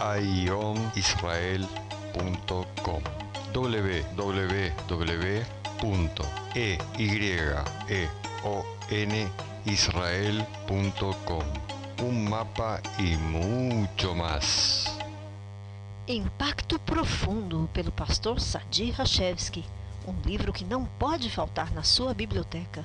ionisrael.com www.eyeonisrael.com Un mapa y mucho más. Impacto Profundo, pelo pastor Sadi Rachevski. Um livro que não pode faltar na sua biblioteca.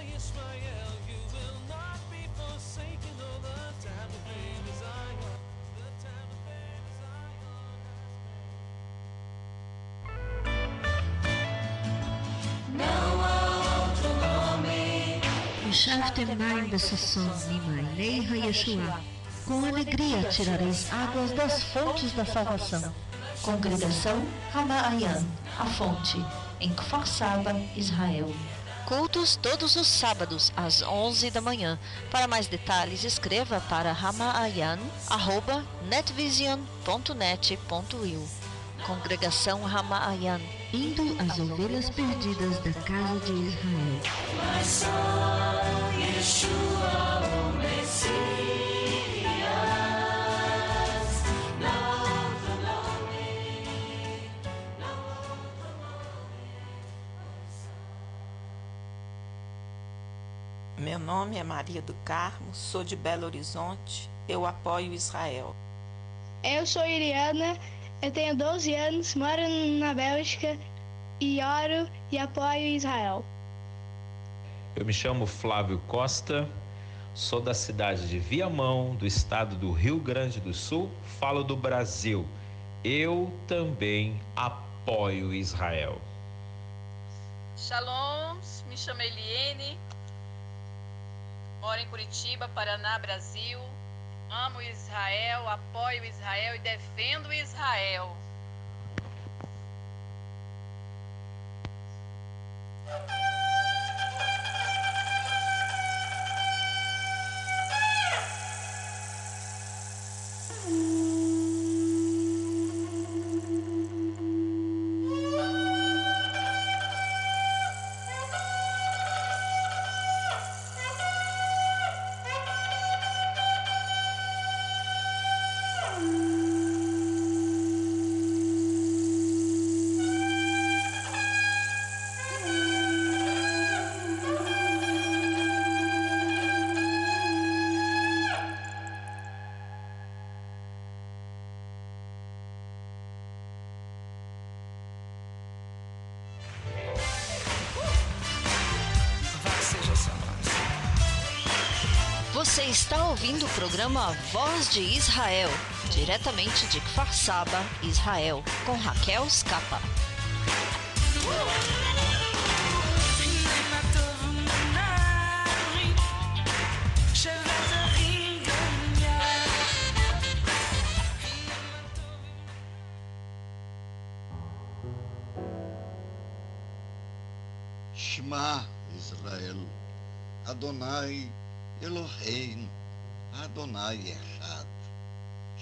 Shaftem Maim Bessasson Nimainei Hayeshua. Com alegria tirareis águas das fontes da salvação. Congregação Ramaayan, a fonte, em Kfar Saba, Israel. Cultos todos os sábados às 11 da manhã. Para mais detalhes, escreva para ramaayan@netvision.net.il. Congregação Ramaayan, indo às ovelhas perdidas da casa de Israel. Meu nome é Maria do Carmo, sou de Belo Horizonte, eu apoio Israel. Eu sou Iriana, eu tenho 12 anos, moro na Bélgica e oro e apoio Israel. Eu me chamo Flávio Costa, sou da cidade de Viamão, do estado do Rio Grande do Sul, falo do Brasil. Eu também apoio Israel. Shalom, me chamo Eliene, moro em Curitiba, Paraná, Brasil. Amo Israel, apoio Israel e defendo Israel. Está ouvindo o programa Voz de Israel, diretamente de Kfar Saba, Israel, com Raquel Scapa.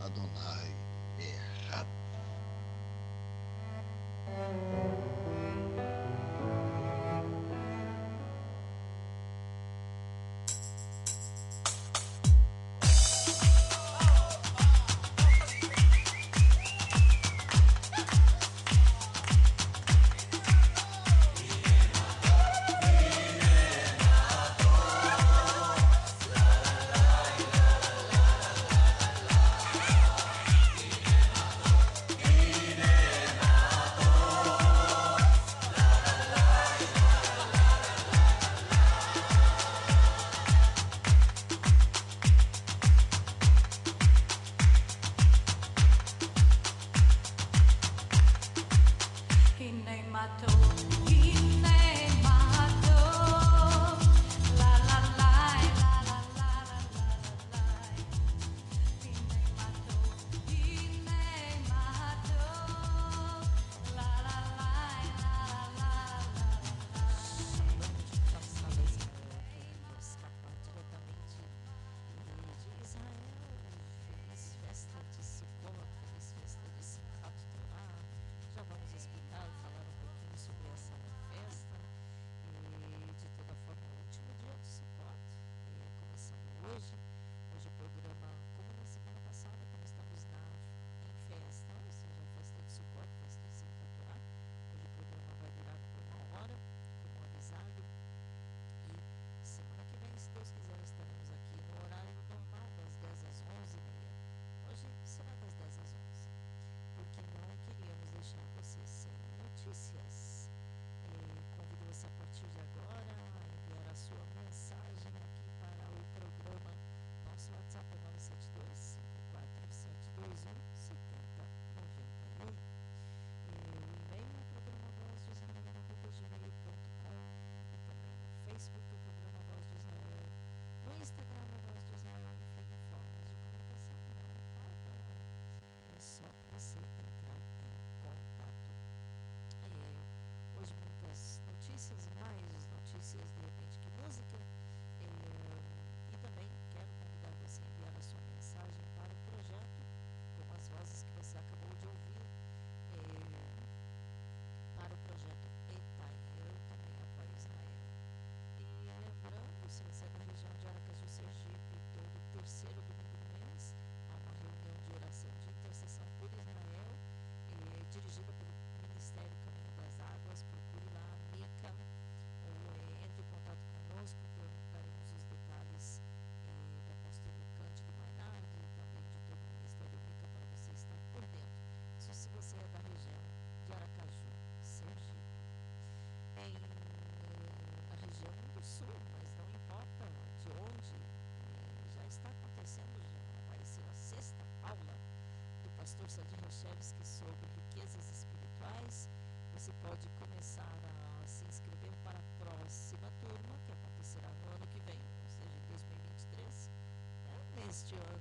Adonai errado. Constantino Chevski sobre riquezas espirituais. Você pode começar a se inscrever para a próxima turma, que acontecerá no ano que vem, ou seja, em 2023, né? neste ano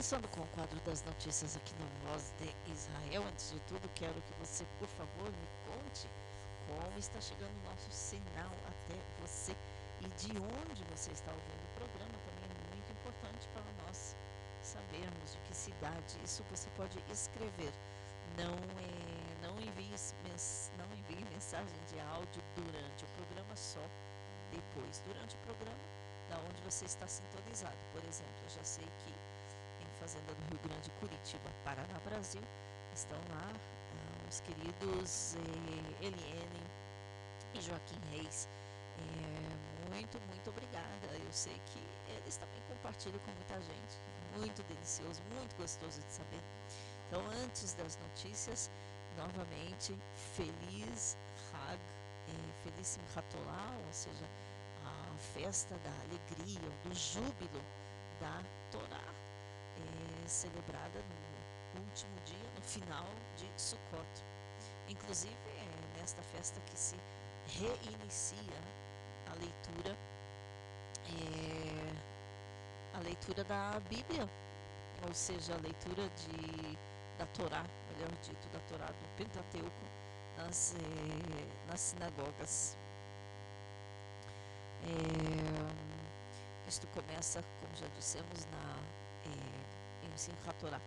Começando com o quadro das notícias aqui na Voz de Israel. Antes de tudo, quero que você, por favor, me conte como está chegando o nosso sinal até você e de onde você está ouvindo o programa. Também é muito importante para nós sabermos de que cidade. Isso você pode escrever. Não, é, não, envie, não envie mensagem de áudio durante o programa, só depois. Durante o programa, da onde você está sintonizado. Por exemplo, eu já sei que Fazenda do Rio Grande, Curitiba, Paraná, Brasil. Estão lá ah, os queridos eh, Eliene e Joaquim Reis. É, muito, muito obrigada. Eu sei que eles também compartilham com muita gente. Muito delicioso, muito gostoso de saber. Então, antes das notícias, novamente, feliz Hag, é, feliz Simchat ou seja, a festa da alegria, do júbilo da Torá celebrada no último dia, no final de Sukkot. Inclusive é nesta festa que se reinicia a leitura é, a leitura da Bíblia, ou seja, a leitura de, da Torá, melhor dito, da Torá do Pentateuco nas, é, nas sinagogas. É, isto começa, como já dissemos, na em Simchat Torah.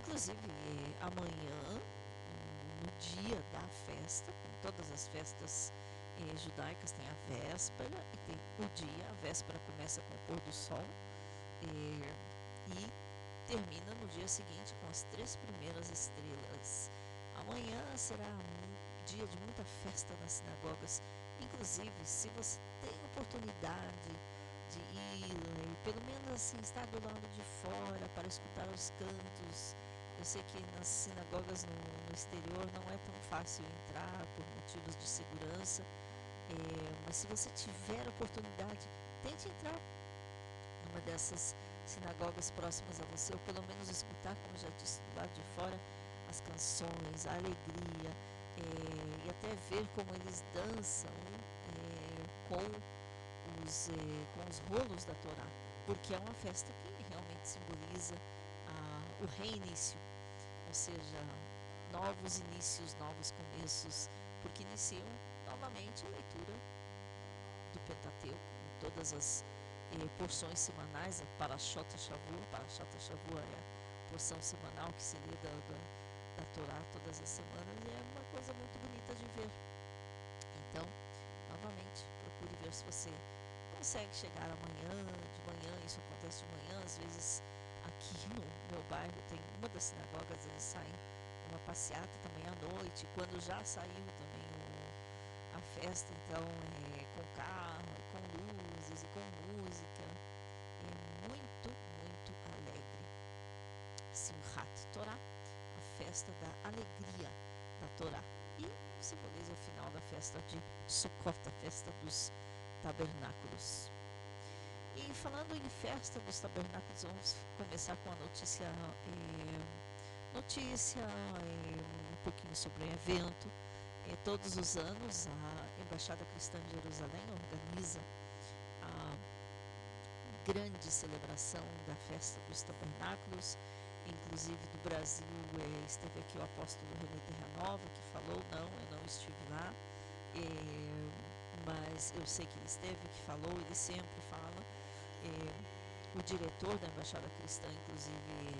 Inclusive, é, amanhã, no dia da festa, como todas as festas é, judaicas, tem a véspera e tem o dia. A véspera começa com o pôr do sol é, e termina no dia seguinte com as três primeiras estrelas. Amanhã será um dia de muita festa nas sinagogas. Inclusive, se você tem oportunidade de ir, pelo menos assim, estar do lado de fora para escutar os cantos. Eu sei que nas sinagogas no, no exterior não é tão fácil entrar por motivos de segurança, é, mas se você tiver oportunidade, tente entrar numa dessas sinagogas próximas a você, ou pelo menos escutar, como já disse, do lado de fora, as canções, a alegria, é, e até ver como eles dançam é, com os, eh, com os rolos da Torá, porque é uma festa que realmente simboliza ah, o reinício, ou seja, novos inícios, novos começos, porque iniciam novamente a leitura do Pentateuco, em todas as eh, porções semanais, a Parashot Shavua, Parashot Shavua é a porção semanal que se lê da, da, da Torá todas as semanas, e é uma coisa muito bonita de ver. Então, novamente, procure ver se você consegue chegar amanhã, de manhã, isso acontece de manhã, às vezes aqui no meu bairro tem uma das sinagogas, eles saem uma passeata também à noite, quando já saiu também o, a festa, então é, com carro, com luzes e com música, é muito, muito alegre. Simchat Torah, a festa da alegria da Torá. E simboliza o final da festa de Sukkot, a festa dos tabernáculos. E falando em festa dos tabernáculos, vamos começar com a notícia, eh, notícia eh, um pouquinho sobre o evento. Eh, todos os anos a Embaixada Cristã de Jerusalém organiza a grande celebração da festa dos tabernáculos, inclusive do Brasil esteve aqui o apóstolo René Terranova que falou, não, eu não estive lá mas eu sei que ele esteve, que falou, ele sempre fala. É, o diretor da Embaixada Cristã, inclusive,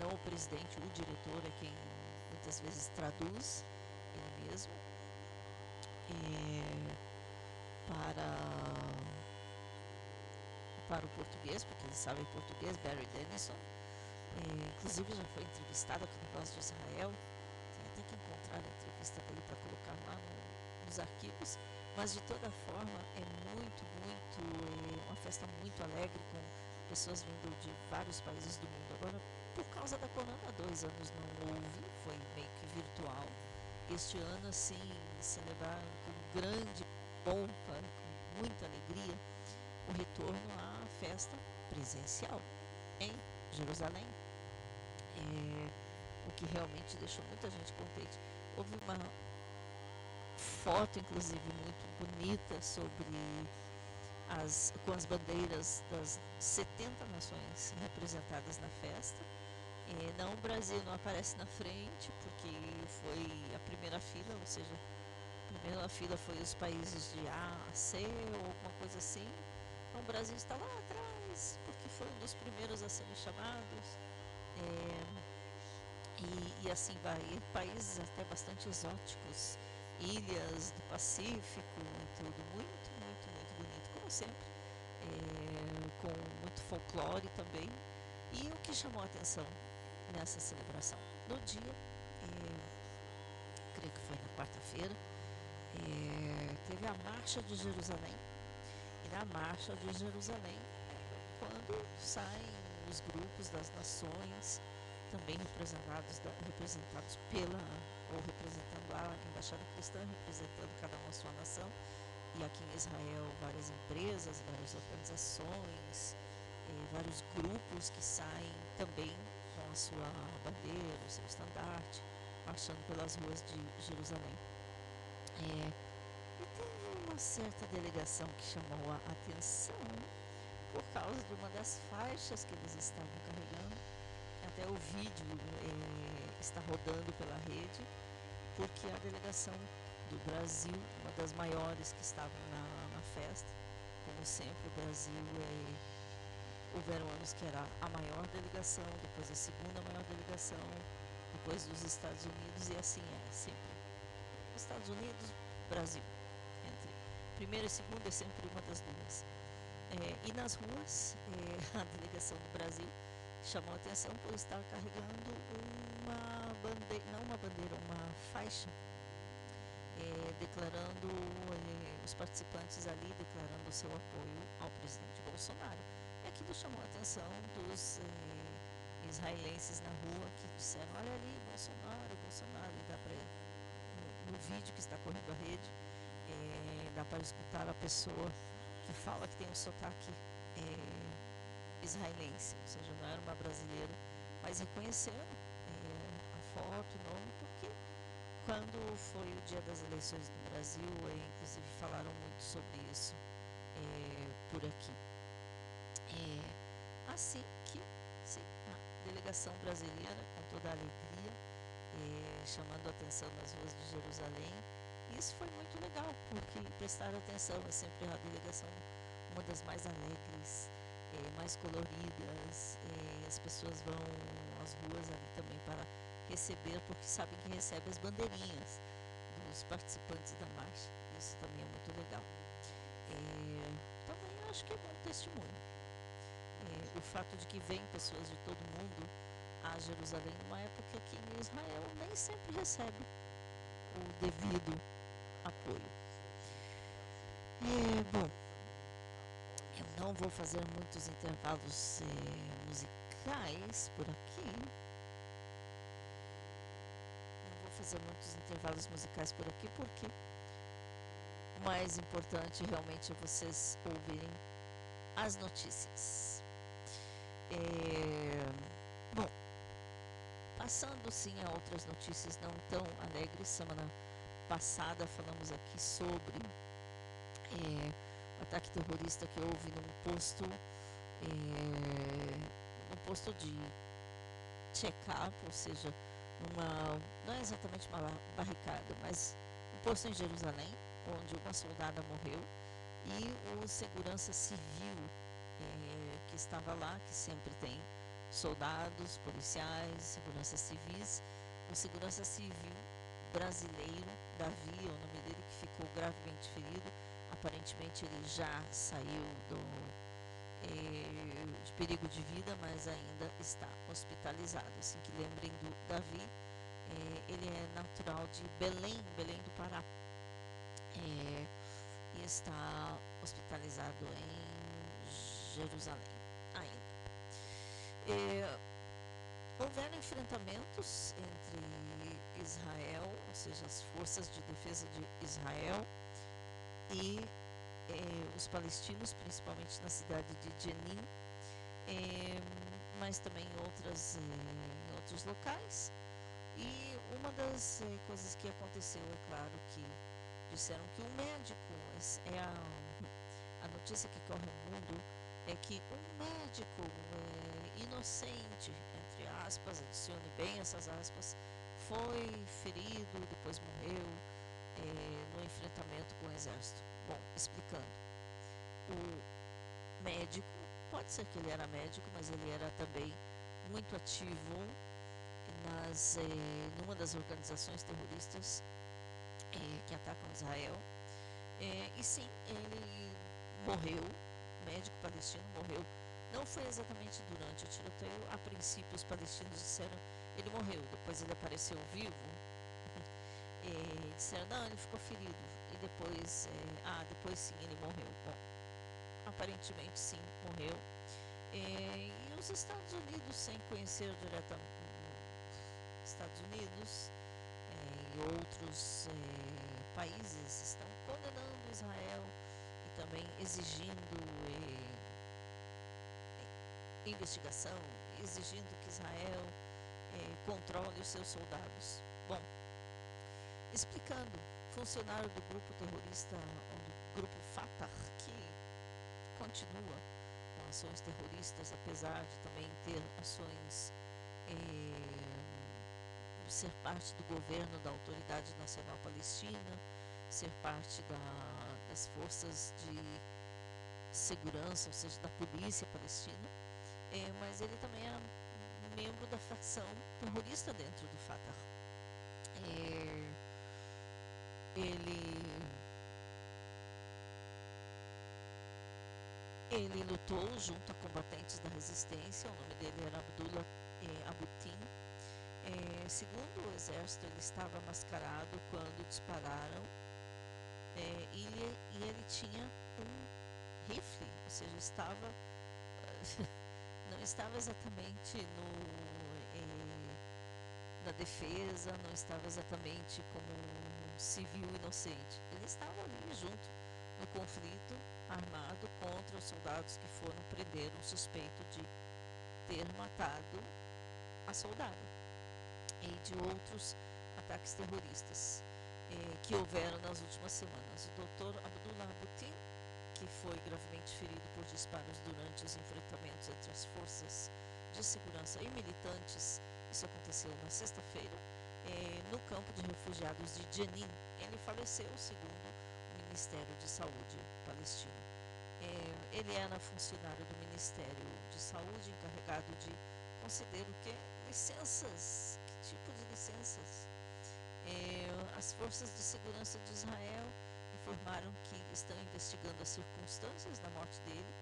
não o presidente, o diretor é quem muitas vezes traduz ele mesmo é, para, para o português, porque ele sabe português, Barry Dennison. É, inclusive já foi entrevistado aqui no Voz de Israel. Tem até que encontrar a entrevista dele para colocar lá no, nos arquivos. Mas de toda forma é muito, muito, é uma festa muito alegre com pessoas vindo de vários países do mundo. Agora, por causa da corona, dois anos não houve, foi meio que virtual. Este ano, assim, celebraram com grande pompa, com muita alegria, o retorno à festa presencial em Jerusalém. É, o que realmente deixou muita gente contente. Houve uma foto, inclusive, muito bonita sobre as, com as bandeiras das 70 nações representadas na festa. É, não, o Brasil não aparece na frente, porque foi a primeira fila, ou seja, a primeira fila foi os países de A a C ou alguma coisa assim. Então o Brasil está lá atrás, porque foi um dos primeiros a serem chamados. É, e, e, assim vai, e países até bastante exóticos, ilhas do Pacífico tudo, muito, muito, muito bonito, como sempre, é, com muito folclore também. E o que chamou a atenção nessa celebração? No dia, é, creio que foi na quarta-feira, é, teve a Marcha de Jerusalém. E na Marcha de Jerusalém, quando saem os grupos das nações, também representados, representados pela, ou representando a Embaixada Cristã, representando cada uma a sua nação, e aqui em Israel várias empresas, várias organizações, eh, vários grupos que saem também com a sua bandeira, o seu estandarte, marchando pelas ruas de Jerusalém. É, e teve uma certa delegação que chamou a atenção por causa de uma das faixas que eles estavam carregando. Até o vídeo é, está rodando pela rede, porque a delegação do Brasil, uma das maiores que estavam na, na festa, como sempre, o Brasil é, houveram anos que era a maior delegação, depois a segunda maior delegação, depois dos Estados Unidos, e assim é sempre. Os Estados Unidos, Brasil. Entre primeira e segunda é sempre uma das duas. É, e nas ruas, é, a delegação do Brasil chamou a atenção por estar carregando uma bandeira, não uma bandeira, uma faixa, é, declarando, é, os participantes ali declarando o seu apoio ao presidente Bolsonaro. E aquilo chamou a atenção dos é, israelenses na rua que disseram, olha ali, Bolsonaro, Bolsonaro, e dá para no, no vídeo que está correndo a rede, dá para escutar a pessoa que fala que tem um sotaque israelense, ou seja, não era uma brasileira, mas reconheceram nome, porque quando foi o dia das eleições no Brasil, inclusive falaram muito sobre isso é, por aqui. É, assim que sim, a delegação brasileira, com toda a alegria, é, chamando a atenção nas ruas de Jerusalém. Isso foi muito legal, porque prestaram atenção, é sempre a delegação uma das mais alegres, é, mais coloridas. É, as pessoas vão às ruas ali também para receber, porque sabem que recebe as bandeirinhas dos participantes da marcha. Isso também é muito legal. É, também acho que é bom testemunho. É, o fato de que vêm pessoas de todo mundo a Jerusalém numa época que em Israel nem sempre recebe o devido apoio. É, bom, eu não vou fazer muitos intervalos é, musicais por aqui. Fazer muitos intervalos musicais por aqui porque o mais importante realmente é vocês ouvirem as notícias. É, bom, Passando sim a outras notícias não tão alegres, semana passada falamos aqui sobre é, o ataque terrorista que houve num posto, é, num posto de check-up, ou seja, numa, não é exatamente uma barricada, mas um posto em Jerusalém, onde uma soldada morreu, e o segurança civil é, que estava lá, que sempre tem soldados, policiais, segurança civis. O segurança civil brasileiro, Davi, é o nome dele, que ficou gravemente ferido. Aparentemente ele já saiu do, eh, de perigo de vida, mas ainda está hospitalizado. Assim que lembrem do Davi, eh, ele é natural de Belém, Belém do Pará. Eh, e está hospitalizado em Jerusalém ainda. É, houveram enfrentamentos entre Israel, ou seja, as forças de defesa de Israel e é, os palestinos, principalmente na cidade de Jenin, é, mas também em, outras, é, em outros locais. E uma das é, coisas que aconteceu, é claro, que disseram que um médico, é a, a notícia que corre no mundo, é que um médico é, inocente, entre aspas, adicione bem essas aspas, foi ferido, depois morreu no enfrentamento com o exército. Bom, explicando. O médico, pode ser que ele era médico, mas ele era também muito ativo nas, eh, numa das organizações terroristas eh, que atacam Israel. Eh, e sim, ele morreu, médico palestino morreu. Não foi exatamente durante o tiroteio, a princípio os palestinos disseram ele morreu, depois ele apareceu vivo. Disseram, não, ele ficou ferido. E depois, ah, depois sim, ele morreu. Bom, aparentemente sim, morreu. e os Estados Unidos, sem conhecer diretamente Estados Unidos eh, e outros eh, países estão condenando Israel e também exigindo eh, investigação, exigindo que Israel controle os seus soldados. Bom, explicando, funcionário do grupo terrorista, do grupo Fatah, que continua com ações terroristas, apesar de também ter ações ser parte do governo da Autoridade Nacional Palestina, ser parte da, das forças de segurança, ou seja, da polícia palestina, é, mas ele também é membro da facção terrorista dentro do Fatah. É, ele ele lutou junto a combatentes da resistência, o nome dele era Abdullah é, Abutin, é, segundo o exército, ele estava mascarado quando dispararam é, e, ele, e ele tinha um rifle, ou seja, estava não estava exatamente no é, na defesa, não estava exatamente como civil inocente. Ele estava ali junto no conflito armado contra os soldados que foram prender um suspeito de ter matado a soldada e de outros ataques terroristas eh, que houveram nas últimas semanas. O Dr. Abdullah Butin, que foi gravemente ferido por disparos durante os enfrentamentos entre as forças de segurança e militantes, isso aconteceu na sexta-feira, eh, no campo de refugiados de Jenin. Ele faleceu, segundo o Ministério de Saúde palestino. Eh, ele era funcionário do Ministério de Saúde, encarregado de conceder o que? Licenças tipo de licenças. É, as forças de segurança de Israel informaram que estão investigando as circunstâncias da morte dele,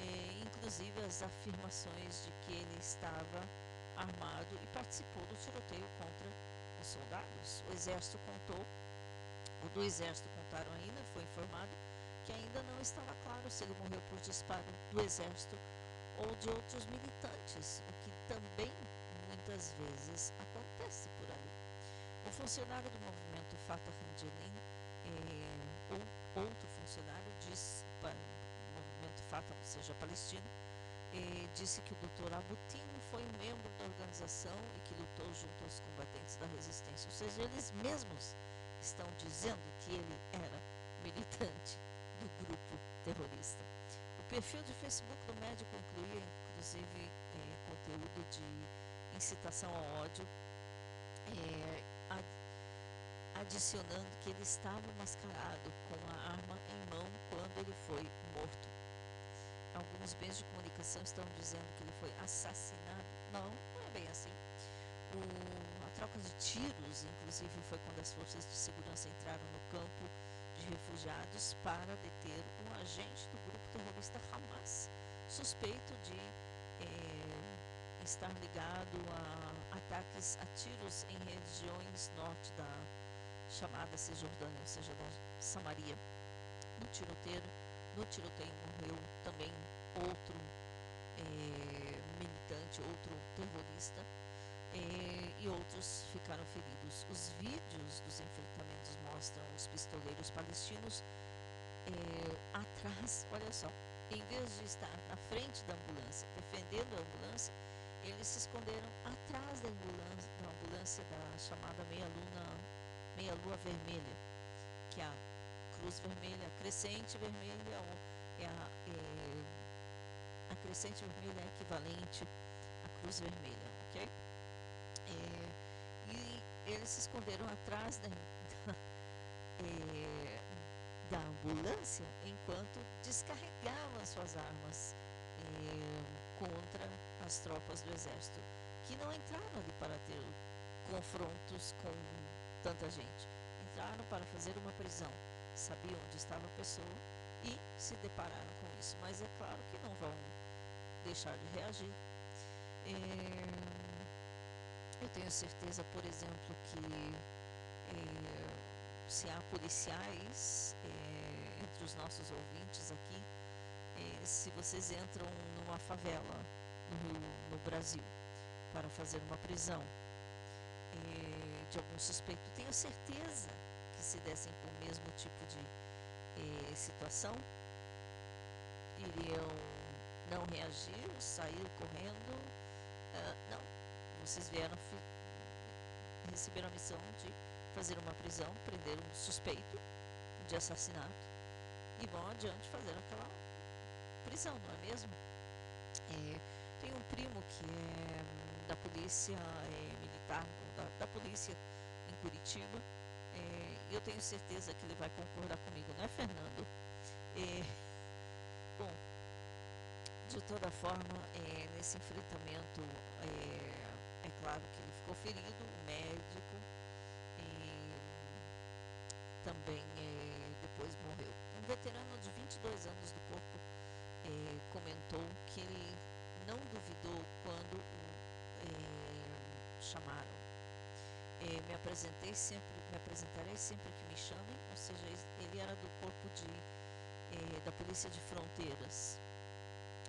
é, inclusive as afirmações de que ele estava armado e participou do tiroteio contra os soldados. O exército contou, ou do exército contaram ainda, foi informado que ainda não estava claro se ele morreu por disparo do exército ou de outros militantes, o que também muitas vezes acontece por ali. O funcionário do movimento Fatah Jenin, eh, ou outro funcionário, disse para o movimento Fatah, ou seja, palestino, eh, disse que o Dr. Abutin foi membro da organização e que lutou junto aos combatentes da resistência. Ou seja, eles mesmos estão dizendo que ele era militante do grupo terrorista. O perfil de Facebook do médico incluía, inclusive, eh, conteúdo de incitação ao ódio, é, adicionando que ele estava mascarado com a arma em mão quando ele foi morto. Alguns meios de comunicação estão dizendo que ele foi assassinado. Não, não é bem assim. O, a troca de tiros, inclusive, foi quando as forças de segurança entraram no campo de refugiados para deter um agente do grupo terrorista Hamas, suspeito de é, estar ligado a ataques a tiros em regiões norte da chamada Cisjordânia, ou seja, da Samaria. No tiroteio, no tiroteio morreu também outro é, militante, outro terrorista, é, e outros ficaram feridos. Os vídeos dos enfrentamentos mostram os pistoleiros palestinos é, atrás, olha só, em vez de estar na frente da ambulância, defendendo a ambulância, eles se esconderam atrás da ambulância, da, ambulância da chamada meia-luna, meia-lua vermelha, que é a cruz vermelha, a crescente vermelha, é a, é, a crescente vermelha é equivalente à cruz vermelha, eles se esconderam atrás da, da, é, da ambulância enquanto descarregavam suas armas é, contra as tropas do exército, que não entraram ali para ter confrontos com tanta gente. Entraram para fazer uma prisão. Sabiam onde estava a pessoa e se depararam com isso. Mas é claro que não vão deixar de reagir. É, eu tenho certeza, por exemplo, que é, se há policiais é, entre os nossos ouvintes aqui, é, se vocês entram numa favela no, no Brasil para fazer uma prisão de algum suspeito, tenho certeza que se dessem com o mesmo tipo de situação, iriam não reagir, sair correndo. Uh, não, vocês vieram receberam a missão de fazer uma prisão, prender um suspeito de assassinato e vão adiante fazer aquela prisão, não é mesmo? É, tem um primo que é da polícia é, militar, da, da, polícia em Curitiba, é, e eu tenho certeza que ele vai concordar comigo, não é, Fernando? É, bom, de toda forma, é, nesse enfrentamento, é, é claro que ele ficou ferido, o médico, também é, depois morreu. Um veterano de 22 anos do corpo é, comentou que ele não duvidou quando o é, chamaram. me apresentei sempre, me apresentarei sempre que me chamem, ou seja, ele era do corpo de, da polícia de fronteiras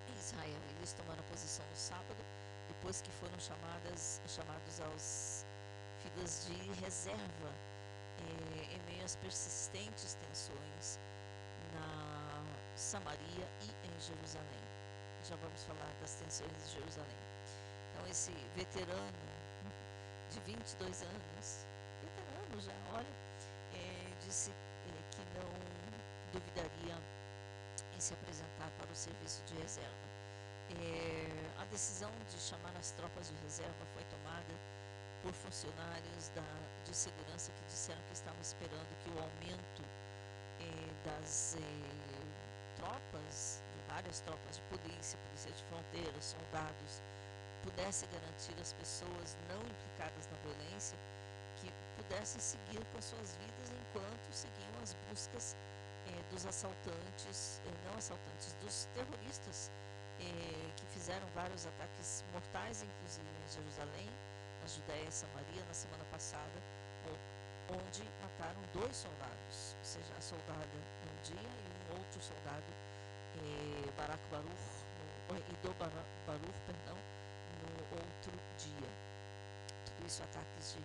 em Israel. Eles tomaram posição no sábado, depois que foram chamadas, chamados aos filas de reserva é, em meio às persistentes tensões na Samaria e em Jerusalém. Já vamos falar das tensões de Jerusalém. Então, esse veterano de 22 anos, veterano já, olha, é, disse é, que não duvidaria em se apresentar para o serviço de reserva. É, a decisão de chamar as tropas de reserva foi tomada por funcionários da, de segurança que disseram que estavam esperando que o aumento eh, das eh, tropas, várias tropas de polícia, polícia de fronteira, soldados, pudesse garantir às pessoas não implicadas na violência que pudessem seguir com suas vidas enquanto seguiam as buscas eh, dos assaltantes, não assaltantes, dos terroristas eh, que fizeram vários ataques mortais, inclusive em Jerusalém, na Judéia e Samaria na semana passada, onde mataram dois soldados, ou seja, a soldada num dia e um outro soldado, eh, Barak Baruch, no, Baruch, perdão, no outro dia. Tudo isso ataques de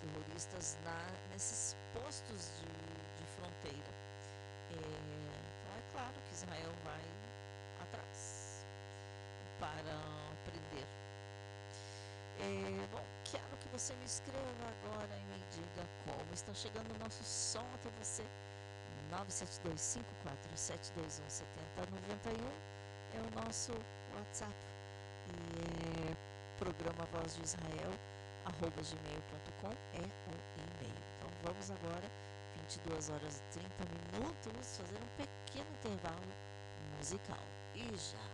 terroristas na, nesses postos de, de fronteira. É, então é claro que Israel vai para prender é, bom, quero que você me escreva agora e me diga como está chegando o nosso som até você. 97254721791 é o nosso WhatsApp. E é programa Voz de Israel, arroba gmail.com é o e-mail. Então vamos agora, 22 horas e 30 minutos, fazer um pequeno intervalo musical. E já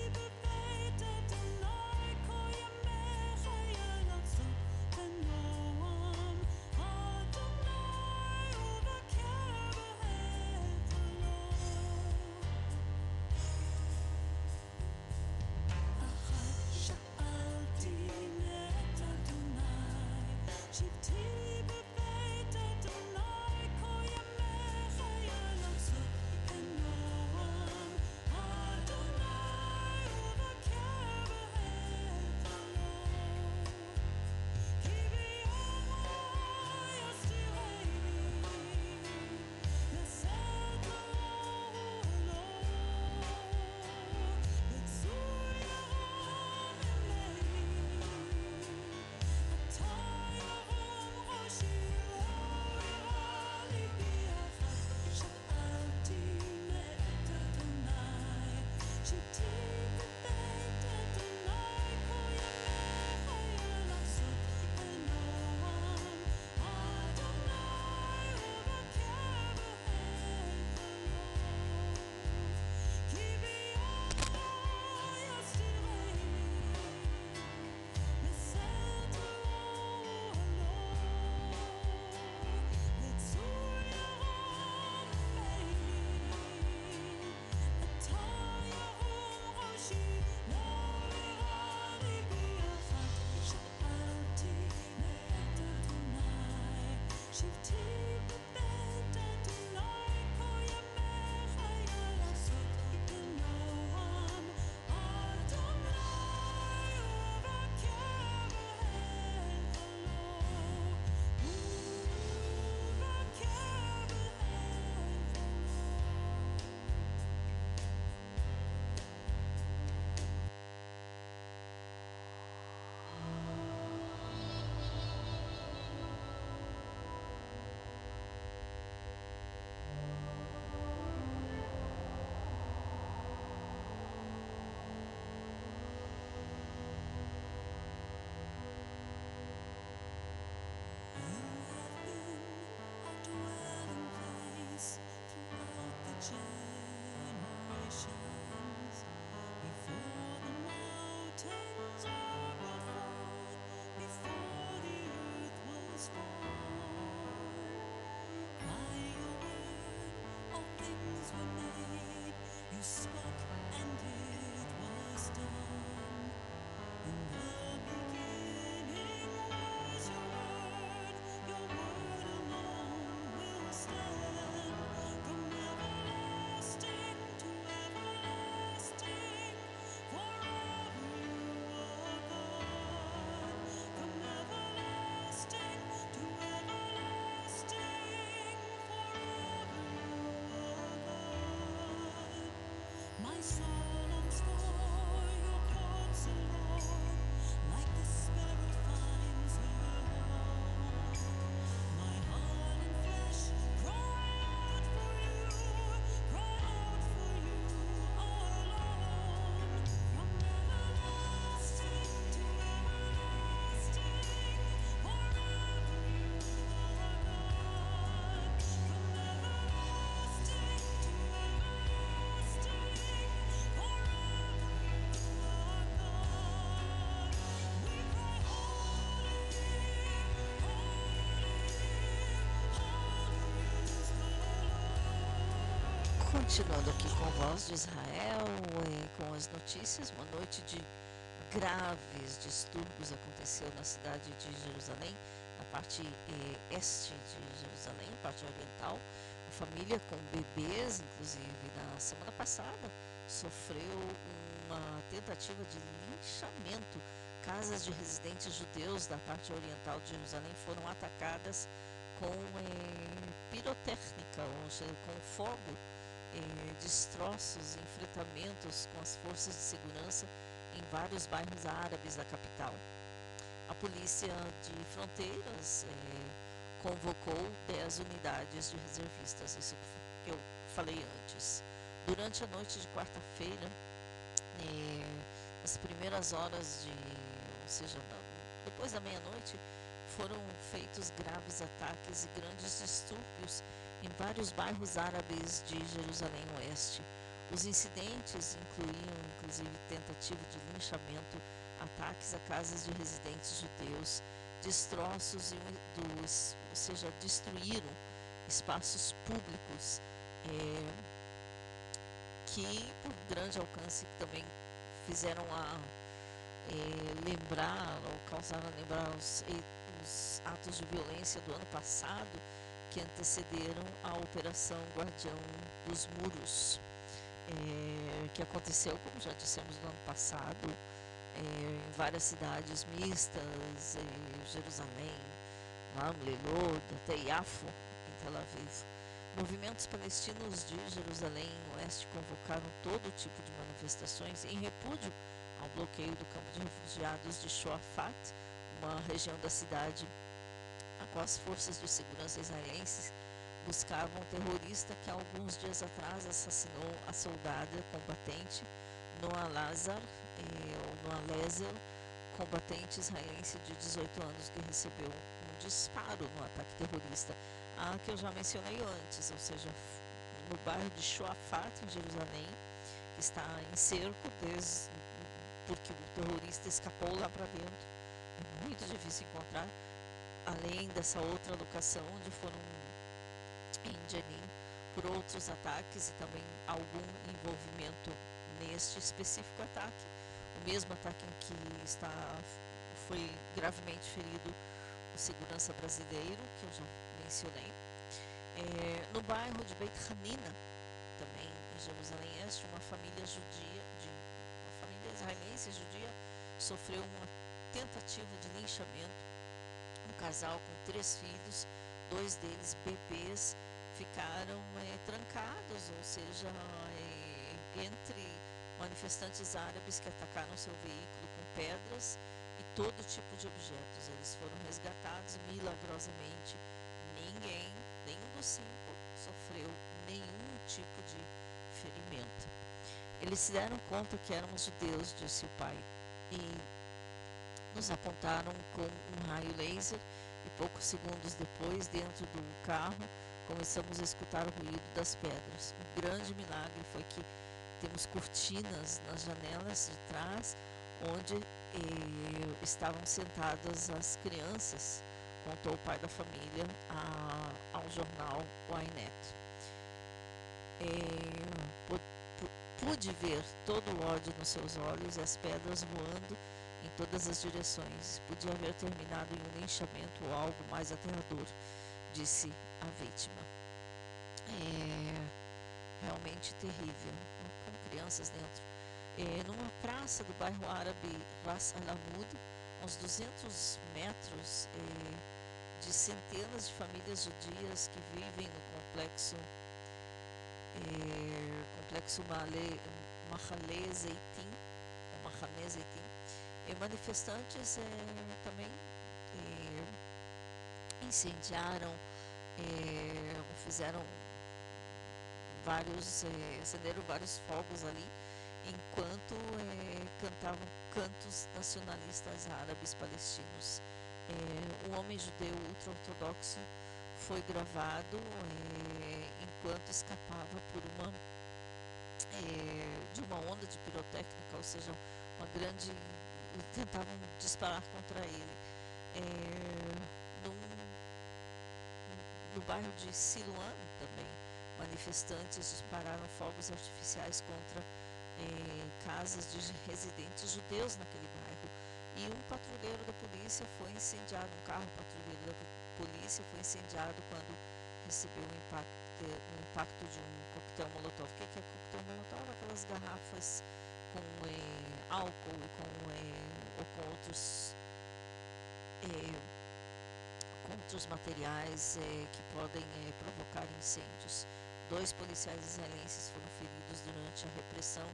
to take. Continuando aqui com a voz de Israel, e com as notícias, uma noite de graves distúrbios aconteceu na cidade de Jerusalém, na parte eh, este de Jerusalém, parte oriental. A família com bebês, inclusive, na semana passada, sofreu uma tentativa de linchamento. Casas de residentes judeus da parte oriental de Jerusalém foram atacadas com eh, pirotécnica, ou seja, com fogo eh, destroços, enfrentamentos com as forças de segurança em vários bairros árabes da capital. A Polícia de Fronteiras eh, convocou 10 unidades de reservistas, isso que eu falei antes. Durante a noite de quarta-feira, eh, nas primeiras horas de, ou seja, depois da meia-noite, foram feitos graves ataques e grandes distúrbios em vários bairros árabes de Jerusalém Oeste. Os incidentes incluíam, inclusive, tentativa de linchamento, ataques a casas de residentes judeus, destroços dos, ou seja, destruíram espaços públicos é, que, por grande alcance, também fizeram a é, lembrar ou causaram a lembrar os, os atos de violência do ano passado que antecederam a Operação Guardião dos Muros, é, que aconteceu, como já dissemos no ano passado, é, em várias cidades mistas, em Jerusalém, Mamle, Lod, até Yafo, em Tel Aviv. Movimentos palestinos de Jerusalém Oeste convocaram todo tipo de manifestações em repúdio ao bloqueio do campo de refugiados de Shoafat, uma região da cidade com as forças de segurança israelenses buscavam um terrorista que alguns dias atrás assassinou a soldada combatente Noah Lazar, eh, ou Noah Lezer, combatente israelense de 18 anos que recebeu um disparo no ataque terrorista, a que eu já mencionei antes, ou seja, no bairro de Shoafat, em Jerusalém, que está em cerco desde porque o terrorista escapou lá para dentro. É muito difícil encontrar além dessa outra locação onde foram em Jenin por outros ataques e também algum envolvimento neste específico ataque. O mesmo ataque em que está, foi gravemente ferido o segurança brasileiro, que eu já mencionei. É, no bairro de Beit Hanina, também em Jerusalém Este, uma família judia, de, uma família israelense judia, sofreu uma tentativa de linchamento. Casal com três filhos, dois deles bebês, ficaram é, trancados, ou seja, é, entre manifestantes árabes que atacaram seu veículo com pedras e todo tipo de objetos. Eles foram resgatados milagrosamente. Ninguém, nenhum dos cinco, sofreu nenhum tipo de ferimento. Eles se deram conta que éramos judeus, disse o pai, e nos apontaram com um raio laser poucos segundos depois, dentro do carro, começamos a escutar o ruído das pedras. O grande milagre foi que temos cortinas nas janelas de trás, onde eh, estavam sentadas as crianças, contou o pai da família a, ao jornal Ynet. Eh, pude ver todo o ódio nos seus olhos e as pedras voando todas as direções. Podia haver terminado em um linchamento ou algo mais aterrador, disse a vítima. É realmente terrível, com crianças dentro. É, numa praça do bairro árabe Ras Al Amud, uns 200 metros é, de centenas de famílias judias que vivem no complexo é, complexo Mahale Zeitin, Mahane Zeitin, e manifestantes é, também é, incendiaram, é, fizeram vários, acenderam vários fogos ali, enquanto cantavam cantos nacionalistas árabes palestinos. Um homem judeu ultra-ortodoxo foi gravado enquanto escapava por uma de uma onda de pirotécnica, ou seja, uma grande tentavam disparar contra ele. É, num, no bairro de Siloam também, manifestantes dispararam fogos artificiais contra é, casas de residentes judeus naquele bairro. E um patrulheiro da polícia foi incendiado, um carro patrulheiro da polícia foi incendiado quando recebeu o impacto, o impacto de um coquetel molotov. O que é coquetel molotov? Aquelas garrafas com é, álcool com, é, ou com outros, é, outros materiais que podem provocar incêndios. Dois policiais israelenses foram feridos durante a repressão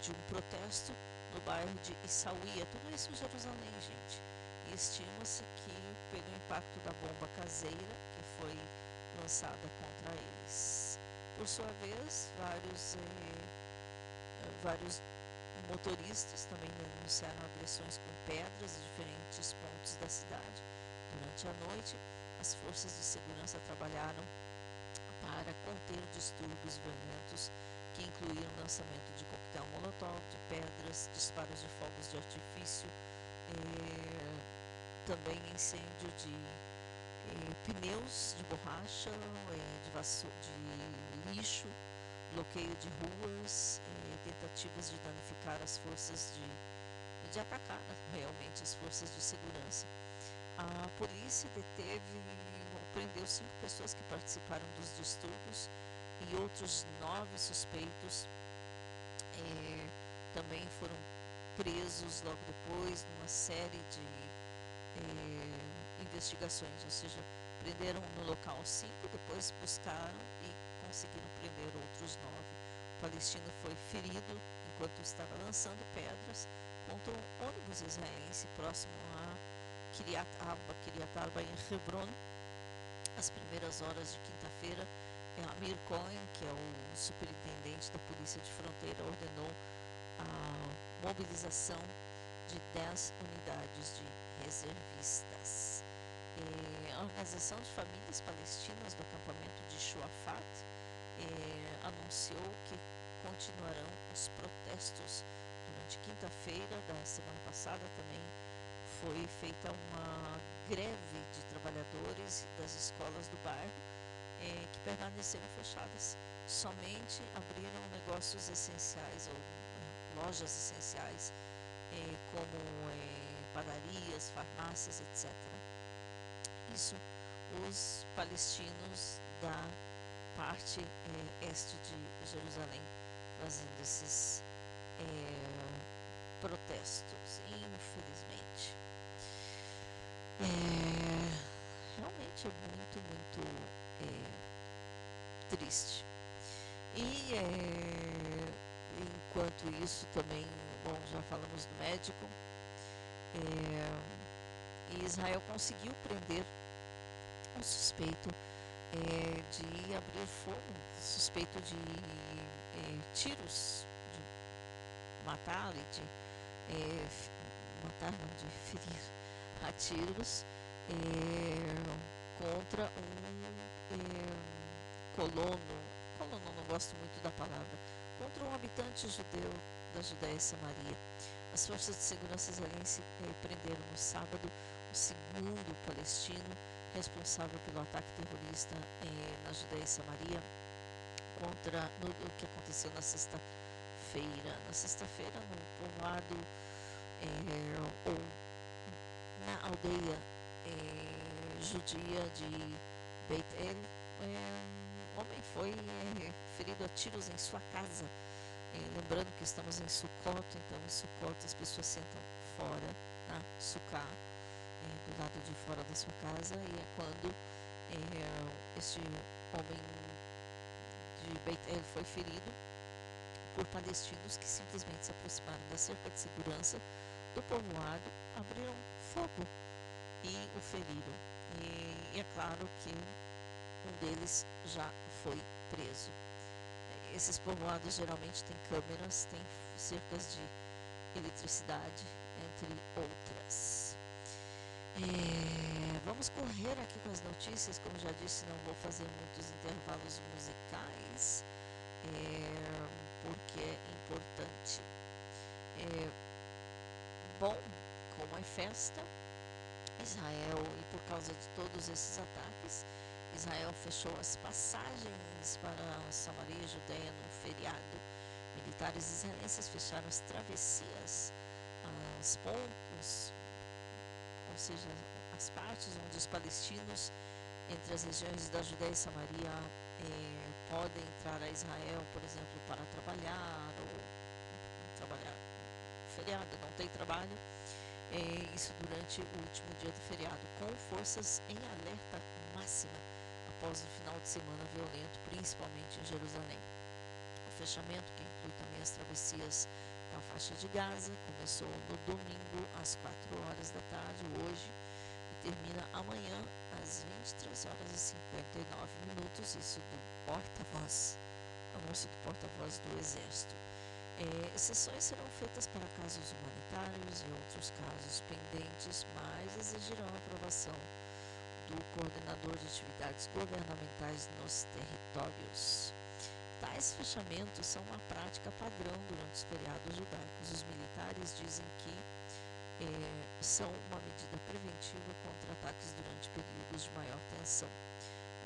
de um protesto no bairro de Issaouia, tudo isso em Jerusalém, gente. E estima-se que pelo impacto da bomba caseira que foi lançada contra eles. Por sua vez, vários, vários Motoristas também denunciaram agressões com pedras em diferentes pontos da cidade. Durante a noite, as forças de segurança trabalharam para conter distúrbios violentos que incluíram lançamento de coquetel molotov, de pedras, disparos de fogos de artifício, eh, também incêndio de eh, pneus de borracha, eh, de, de lixo, bloqueio de ruas, tentativas de danificar as forças de, de atacar né, realmente as forças de segurança. A polícia deteve ou prendeu cinco pessoas que participaram dos distúrbios e outros nove suspeitos é, também foram presos logo depois numa série de é, investigações, ou seja, prenderam no local cinco, depois buscaram e conseguiram prender outros nove palestino foi ferido enquanto estava lançando pedras contra um ônibus israelense próximo a Kiryat Arba, Kiryat Arba em Hebron. As primeiras horas de quinta-feira, Amir Cohen, que é o superintendente da Polícia de Fronteira, ordenou a mobilização de 10 unidades de reservistas. E a Organização de Famílias Palestinas do acampamento de Shuafat eh, anunciou que continuarão os protestos. Durante quinta-feira da semana passada também foi feita uma greve de trabalhadores das escolas do bairro eh, que permaneceram fechadas. Somente abriram negócios essenciais ou eh, lojas essenciais eh, como padarias, farmácias, etc. Isso os palestinos da parte é, este de Jerusalém, fazendo esses é, protestos, infelizmente. É, realmente é muito, muito é, triste. E é, enquanto isso também, bom, já falamos do médico, é, Israel conseguiu prender um suspeito é, de abrir fogo, suspeito de é, tiros, de matar e de é, matar, não, de ferir a tiros contra um colono, colono não gosto muito da palavra, contra um habitante judeu da Judéia e Samaria. As forças de segurança israelense prenderam no sábado segundo palestino responsável pelo ataque terrorista eh, na Judéia e Samaria contra no, o que aconteceu na sexta-feira. Na sexta-feira, no povoado eh, ou na aldeia eh, judia de Beit El, um homem foi ferido a tiros em sua casa. lembrando que estamos em Sukkot, então em Sukkot as pessoas sentam fora, na né, Sukkah, do lado de fora da sua casa e é quando é, este homem de Beit El foi ferido por palestinos que simplesmente se aproximaram da cerca de segurança do povoado, abriram fogo e o feriram. E, e é claro que um deles já foi preso. Esses povoados geralmente têm câmeras, têm cercas de eletricidade, entre outras. É, vamos correr aqui com as notícias, como já disse, não vou fazer muitos intervalos musicais, é, porque é importante. É, bom, como é festa, Israel, e por causa de todos esses ataques, Israel fechou as passagens para Samaria e Judéia no feriado. Militares israelenses fecharam as travessias, as pontes, ou seja, as partes onde os palestinos entre as regiões da Judéia e Samaria eh, podem entrar a Israel, por exemplo, para trabalhar ou trabalhar feriado, não tem trabalho, eh, isso durante o último dia do feriado, com forças em alerta máxima após o final de semana violento, principalmente em Jerusalém. O fechamento, que inclui também as travessias faixa de Gaza começou no domingo às 4 horas da tarde, hoje, e termina amanhã às 23 horas e 59 minutos. Isso do porta-voz, anúncio do porta-voz do Exército. É, exceções serão feitas para casos humanitários e outros casos pendentes, mas exigirão a aprovação do coordenador de atividades governamentais nos territórios. Tais fechamentos são uma prática padrão durante os feriados judaicos. Os militares dizem que é, são uma medida preventiva contra ataques durante períodos de maior tensão.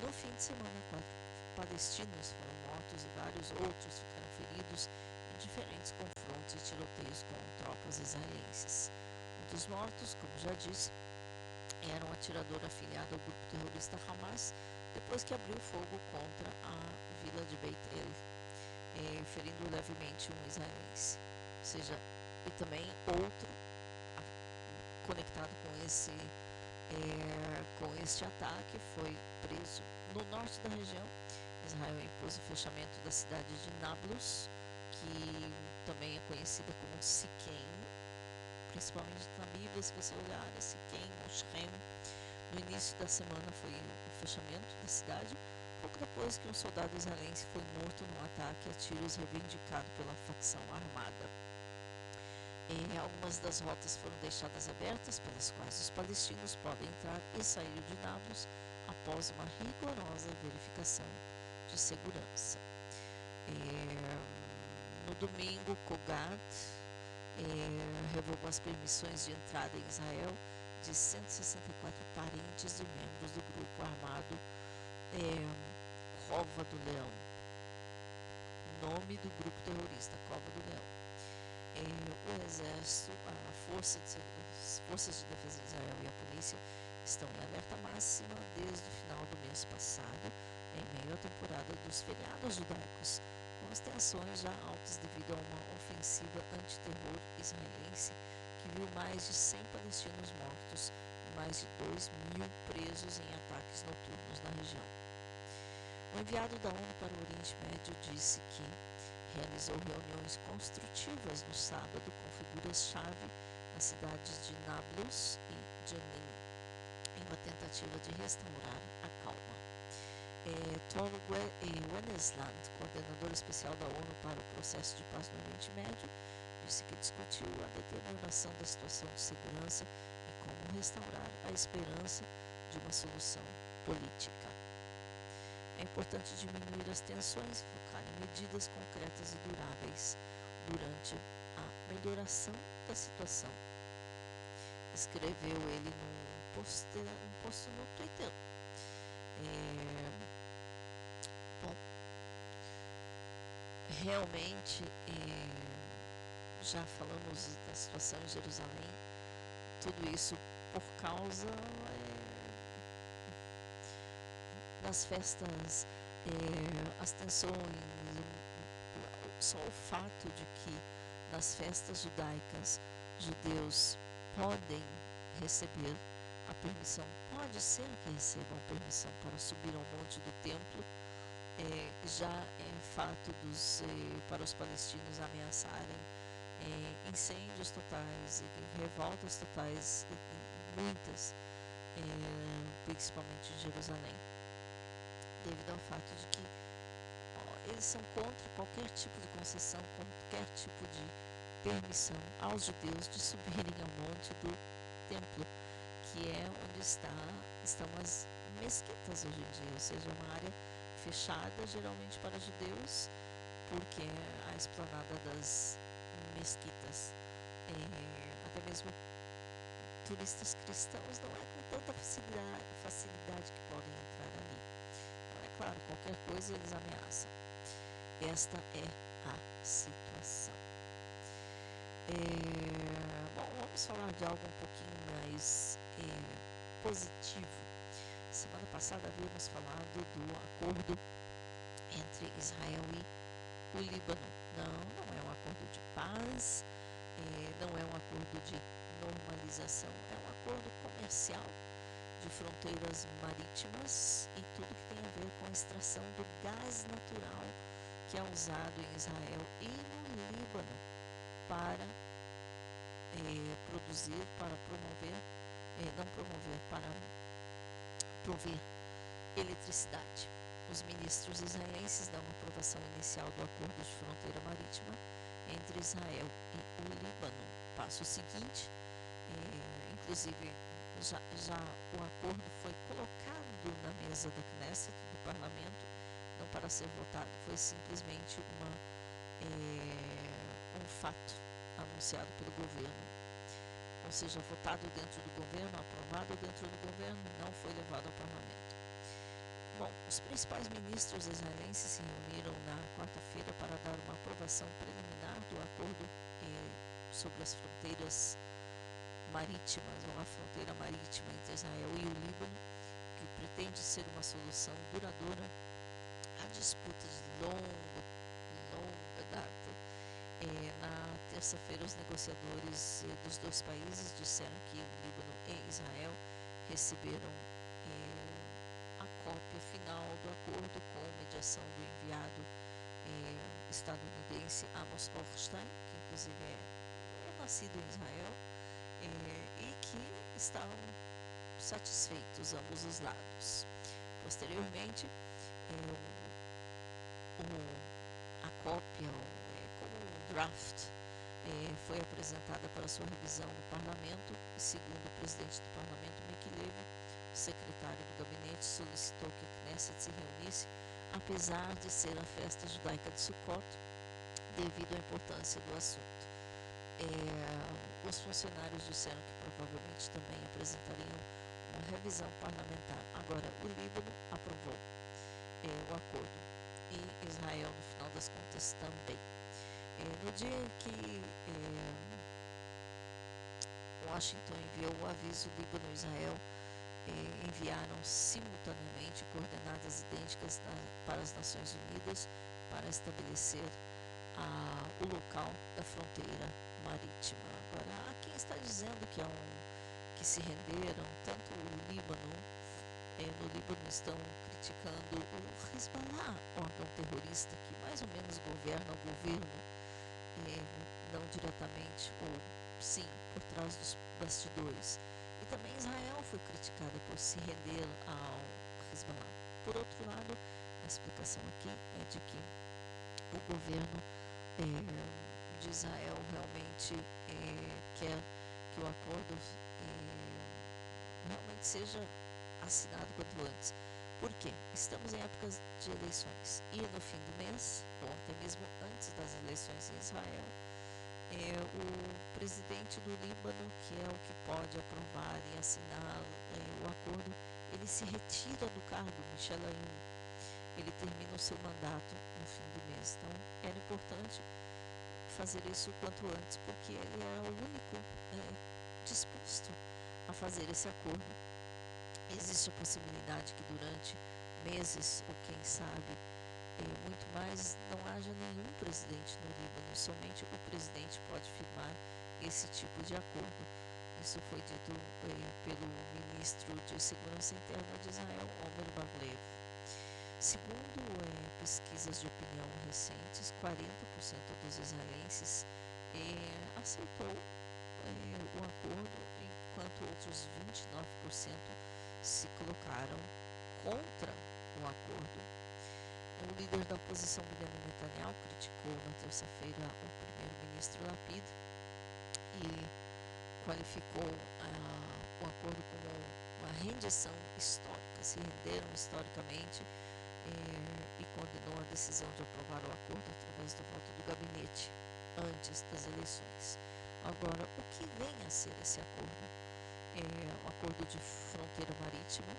No fim de semana, quatro palestinos foram mortos e vários outros ficaram feridos em diferentes confrontos e tiroteios com tropas israelenses. Um dos mortos, como já disse, era um atirador afiliado ao grupo terrorista Hamas, depois que abriu fogo contra a vila de Beit El, é, ferindo levemente um israelense. Ou seja, e também outro conectado com esse é, com este ataque foi preso no norte da região. Israel impôs o fechamento da cidade de Nablus, que também é conhecida como Siquém, principalmente na Bíblia, se você olhar, é Siquém ou Shem. No início da semana foi o fechamento da cidade, depois que um soldado israelense foi morto num ataque a tiros reivindicado pela facção armada. E algumas das rotas foram deixadas abertas, pelas quais os palestinos podem entrar e sair de Nablus após uma rigorosa verificação de segurança. no domingo, Kogat revogou as permissões de entrada em Israel de 164 parentes de membros do grupo armado Cova do Leão. Nome do grupo terrorista, Cova do Leão. É, o Exército, a força de, as Forças de Defesa de Israel e a polícia estão em alerta máxima desde o final do mês passado, em meio à temporada dos feriados judaicos, com as tensões já altas devido a uma ofensiva antiterror israelense que viu mais de 100 palestinos mortos e mais de 2 mil presos em ataques noturnos na região. O enviado da ONU para o Oriente Médio disse que realizou reuniões construtivas no sábado com figuras-chave nas cidades de Nablus e Jenin uma tentativa de restaurar a calma. É, Tom Wennesland, coordenador especial da ONU para o processo de paz no Oriente Médio, disse que discutiu a deterioração da situação de segurança e como restaurar a esperança de uma solução política. Importante diminuir as tensões e focar em medidas concretas e duráveis durante a melhoração da situação, escreveu ele num post, um post no Twitter. É, bom, realmente, é, já falamos da situação em Jerusalém, tudo isso por causa é, das festas, é, as tensões, só o fato de que nas festas judaicas judeus podem receber a permissão. Pode ser que recebam permissão para subir ao monte do templo. É, já é fato dos, é, para os palestinos ameaçarem é, incêndios totais, revoltas totais, muitas, principalmente em Jerusalém, devido ao fato de que eles são contra qualquer tipo de concessão, qualquer tipo de permissão aos judeus de subirem ao monte do templo que é onde está, estão as mesquitas hoje em dia, ou seja, uma área fechada geralmente para judeus, porque é a esplanada das mesquitas. É, até mesmo turistas cristãos não é com tanta facilidade, facilidade que podem. Claro, qualquer coisa eles ameaçam. Esta é a situação. É, bom, vamos falar de algo um pouquinho mais é, positivo. Semana passada havíamos falado do acordo entre Israel e o Líbano. Não, não é um acordo de paz, é, não é um acordo de normalização, é um acordo comercial de fronteiras marítimas e tudo que tem a ver com a extração do gás natural que é usado em Israel e no Líbano para é, produzir, para promover é, não promover, para prover eletricidade. Os ministros israelenses dão aprovação inicial do acordo de fronteira marítima entre Israel e o Líbano. Passo seguinte, é, inclusive já, já o acordo foi colocado na mesa da Knesset, do parlamento, não para ser votado, foi simplesmente uma, é, um fato anunciado pelo governo ou seja, votado dentro do governo, aprovado dentro do governo, não foi levado ao parlamento. Bom, os principais ministros israelenses se reuniram na quarta-feira para dar uma aprovação preliminar do acordo eh, sobre as fronteiras marítimas, ou a fronteira marítima entre Israel e o Líbano, que pretende ser uma solução duradoura à disputa de longo, longa data. Eh, na terça-feira, os negociadores eh, dos dois países disseram que o Líbano e Israel receberam eh, a cópia final do acordo com mediação do enviado eh, estadunidense Amos Hochstein, que inclusive é, é nascido em Israel, e que estavam satisfeitos ambos os lados. Posteriormente, o, a cópia, é, como um draft é, foi apresentada para sua revisão no parlamento e, segundo o presidente do parlamento, Levy, o secretário do gabinete solicitou que a Knesset se reunisse, apesar de ser a festa judaica de Sukkot, devido à importância do assunto. É, os funcionários disseram que provavelmente também apresentariam uma revisão parlamentar. Agora, o Líbano aprovou é, o acordo e Israel, no final das contas, também. É, no dia em que é, Washington enviou o aviso Líbano-Israel eh, enviaram simultaneamente coordenadas idênticas na, para as Nações Unidas para estabelecer a, o local da fronteira marítima. Agora, há quem está dizendo que, há um, que se renderam, tanto o Líbano, eh, no Líbano estão criticando o Hezbollah, órgão terrorista que mais ou menos governa o governo, eh, não diretamente, ou sim, por trás dos bastidores. E também Israel foi criticada por se render ao Hezbollah. Por outro lado, a explicação aqui é de que o governo é, de Israel realmente é, quer que o acordo é, realmente seja assinado quanto antes. Por quê? Estamos em épocas de eleições e no fim do mês, ou até mesmo antes das eleições em Israel, é, o presidente do Líbano, que é o que pode aprovar e assinar é, o acordo, ele se retira do cargo, Michel Ayoun. Ele termina o seu mandato no fim do mês. Então, era importante fazer isso quanto antes, porque ele é o único é, disposto a fazer esse acordo existe a possibilidade que durante meses, ou quem sabe, é, muito mais, não haja nenhum presidente no Líbano, somente o presidente pode firmar esse tipo de acordo. Isso foi dito é, pelo ministro de Segurança Interna de Israel, Omer Barlev. Segundo é, pesquisas de opinião recentes, 40% dos israelenses aceitou o acordo, enquanto outros 29% se colocaram contra o acordo. O líder da oposição, Benjamin Netanyahu, criticou na terça-feira o primeiro-ministro Lapid e qualificou ah, o acordo como uma rendição histórica, se renderam historicamente eh, e condenou a decisão de aprovar o acordo através do voto do gabinete antes das eleições. Agora, o que vem a ser esse acordo? é, um acordo de fronteira marítima,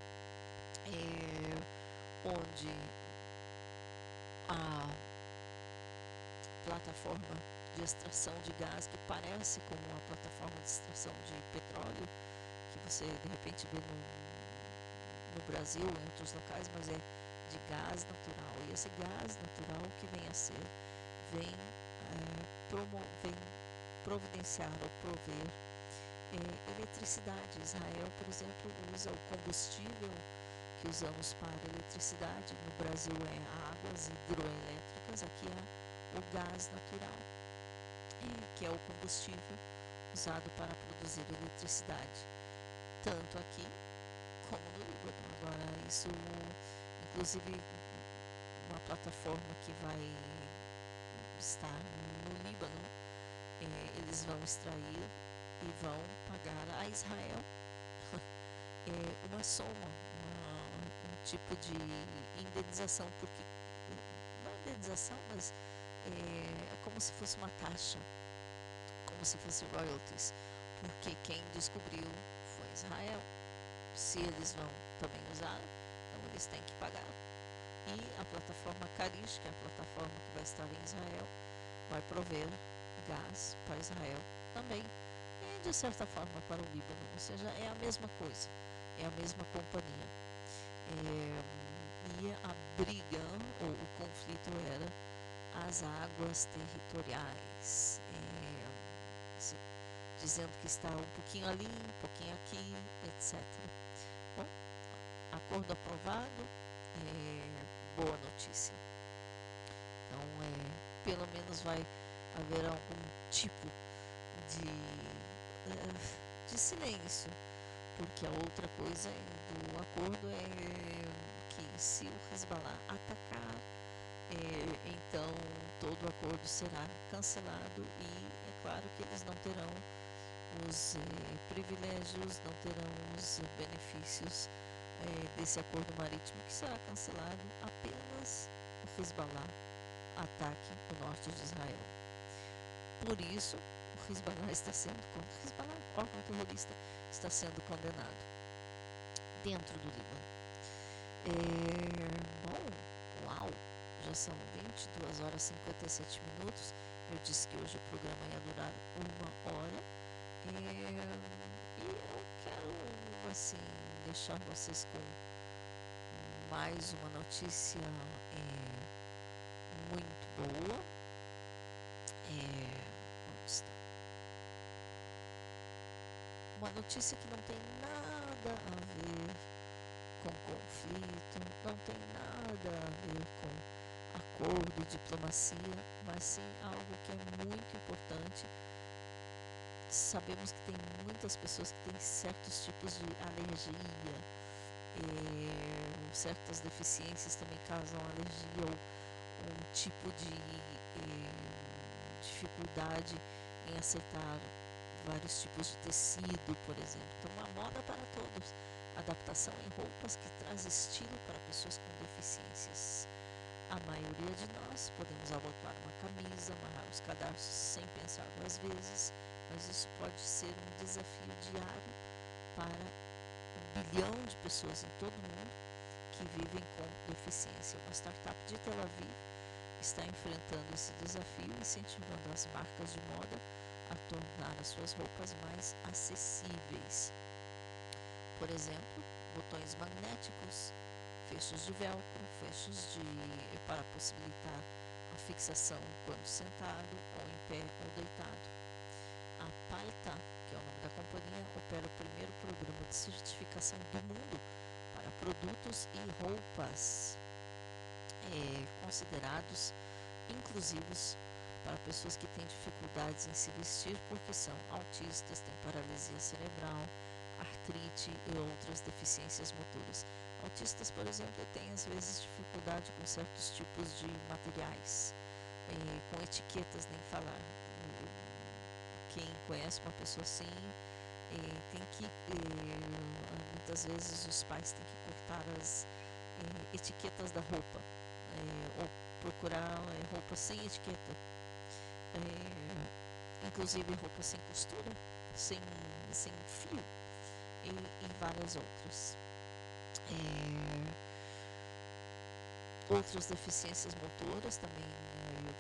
é, onde a plataforma de extração de gás, que parece como uma plataforma de extração de petróleo, que você de repente vê no, no Brasil, em outros locais, mas é de gás natural. E esse gás natural que vem a ser, vem, é, promo, vem providenciar ou prover é, eletricidade. Israel, por exemplo, usa o combustível que usamos para eletricidade. No Brasil é águas hidroelétricas, aqui é o gás natural, é, que é o combustível usado para produzir eletricidade, tanto aqui como no Líbano. Agora, isso, inclusive, uma plataforma que vai estar no Líbano, é, eles vão extrair e vão pagar a Israel é, uma soma, uma, um tipo de indenização, porque não é indenização, mas é, é como se fosse uma taxa, como se fosse royalties, porque quem descobriu foi Israel. Se eles vão também usar, eles têm que pagar. E a plataforma Karish, que é a plataforma que vai estar em Israel, vai prover gás para Israel também de certa forma para o Líbano, ou seja, é a mesma coisa, é a mesma companhia. É, e a briga, ou o conflito era as águas territoriais, é, se, dizendo que está um pouquinho ali, um pouquinho aqui, etc. Acordo aprovado, é, boa notícia. Então, é, pelo menos vai haver algum tipo de de silêncio, porque a outra coisa do acordo é que se o Hezbollah atacar, é, então todo o acordo será cancelado e é claro que eles não terão os é, privilégios, não terão os benefícios é, desse acordo marítimo que será cancelado apenas o Hezbollah ataque o norte de Israel. Por isso, Hezbollah está sendo Hezbollah, órgão terrorista, está sendo condenado dentro do Líbano. É, bom, uau, já são 22 horas e 57 minutos. Eu disse que hoje o programa ia durar uma hora. É, e eu quero, assim, deixar vocês com mais uma notícia é, muito boa. É? Uma notícia que não tem nada a ver com conflito, não tem nada a ver com acordo, diplomacia, mas sim algo que é muito importante sabemos que tem muitas pessoas que têm certos tipos de alergia, eh, certas deficiências também causam alergia ou um tipo de eh, dificuldade em aceitar vários tipos de tecido, por exemplo. Então, uma moda para todos. Adaptação em roupas que traz estilo para pessoas com deficiências. A maioria de nós podemos abotoar uma camisa, amarrar os cadarços sem pensar duas vezes, mas isso pode ser um desafio diário para um bilhão de pessoas em todo o mundo que vivem com deficiência. Uma startup de Tel Aviv está enfrentando esse desafio, incentivando as marcas de moda a tornar as suas roupas mais acessíveis. Por exemplo, botões magnéticos, fechos de velcro, fechos de para possibilitar a fixação quando sentado ou em pé ou deitado que é o nome da companhia, opera o primeiro programa de certificação do mundo para produtos e roupas é, considerados inclusivos para pessoas que têm dificuldades em se vestir porque são autistas, têm paralisia cerebral, artrite e outras deficiências motoras. Autistas, por exemplo, têm às vezes dificuldade com certos tipos de materiais, é, com etiquetas, nem falar quem conhece uma pessoa assim eh, tem que eh, muitas vezes os pais têm que cortar as eh, etiquetas da roupa ou procurar roupa sem etiqueta. Inclusive roupa sem costura sem, sem fio e, e várias outras. Outras deficiências motoras também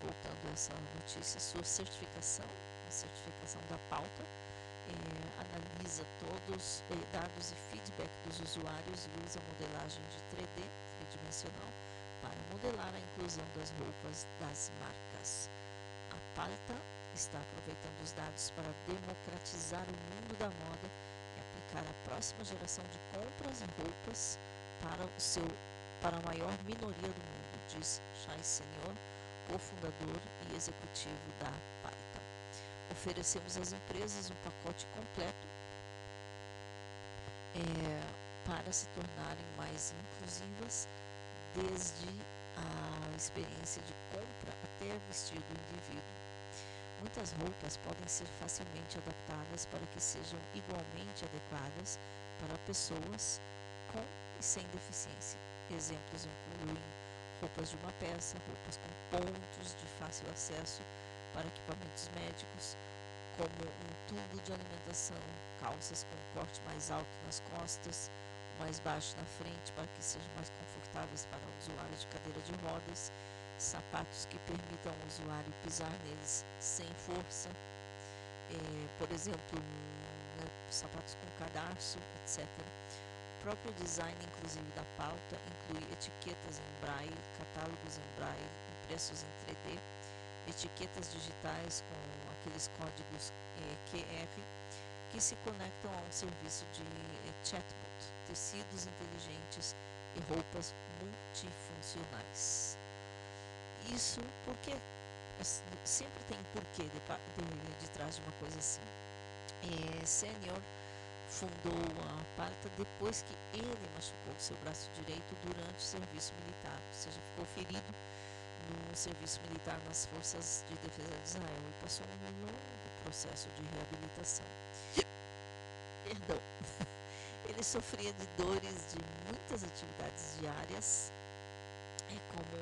voltando a essa notícia sua certificação a certificação da pauta, é, analisa todos eh, dados e feedback dos usuários e usa modelagem de 3D tridimensional para modelar a inclusão das roupas das marcas. A Palta está aproveitando os dados para democratizar o mundo da moda e aplicar a próxima geração de compras e roupas para, o seu, para a maior minoria do mundo, diz Chai Senhor, cofundador e executivo da. Oferecemos às empresas um pacote completo é, para se tornarem mais inclusivas, desde a experiência de compra até vestir do indivíduo. Muitas roupas podem ser facilmente adaptadas para que sejam igualmente adequadas para pessoas com e sem deficiência. Exemplos incluem roupas de uma peça, roupas com pontos de fácil acesso para equipamentos médicos, como um tubo de alimentação, calças com corte mais alto nas costas, mais baixo na frente para que sejam mais confortáveis para o usuário de cadeira de rodas, sapatos que permitam ao usuário pisar neles sem força, é, por exemplo, né, sapatos com cadarço, etc. O próprio design, inclusive da pauta, inclui etiquetas em braille, catálogos em braille, impressos em 3D, etiquetas digitais com aqueles códigos eh, QR que se conectam a um serviço de eh, chatbot, tecidos inteligentes e roupas multifuncionais. Isso porque sempre tem porquê de, de, de trás de uma coisa assim. É, Senior fundou a Palta depois que ele machucou seu braço direito durante o serviço militar, ou seja, ficou ferido serviço militar nas Forças de Defesa de Israel e passou um longo processo de reabilitação. Perdão. Ele sofria de dores de muitas atividades diárias, é como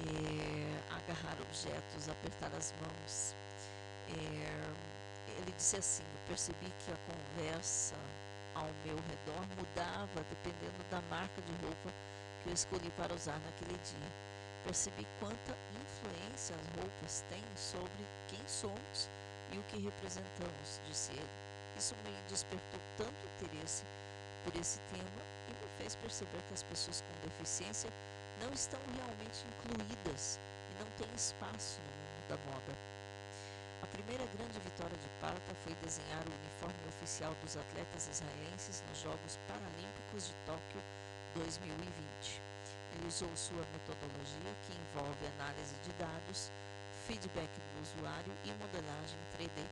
é, agarrar objetos, apertar as mãos. É, ele disse assim: Eu percebi que a conversa ao meu redor mudava dependendo da marca de roupa que eu escolhi para usar naquele dia Percebi quanta influência as roupas têm sobre quem somos e o que representamos, disse ele. Isso me despertou tanto interesse sobre esse tema e me fez perceber que as pessoas com deficiência não estão realmente incluídas e não têm espaço no mundo da moda. A primeira grande vitória de Parta foi desenhar o uniforme oficial dos atletas israelenses nos Jogos Paralímpicos de Tóquio 2020. Usou sua metodologia, que envolve análise de dados, feedback do usuário e modelagem 3D,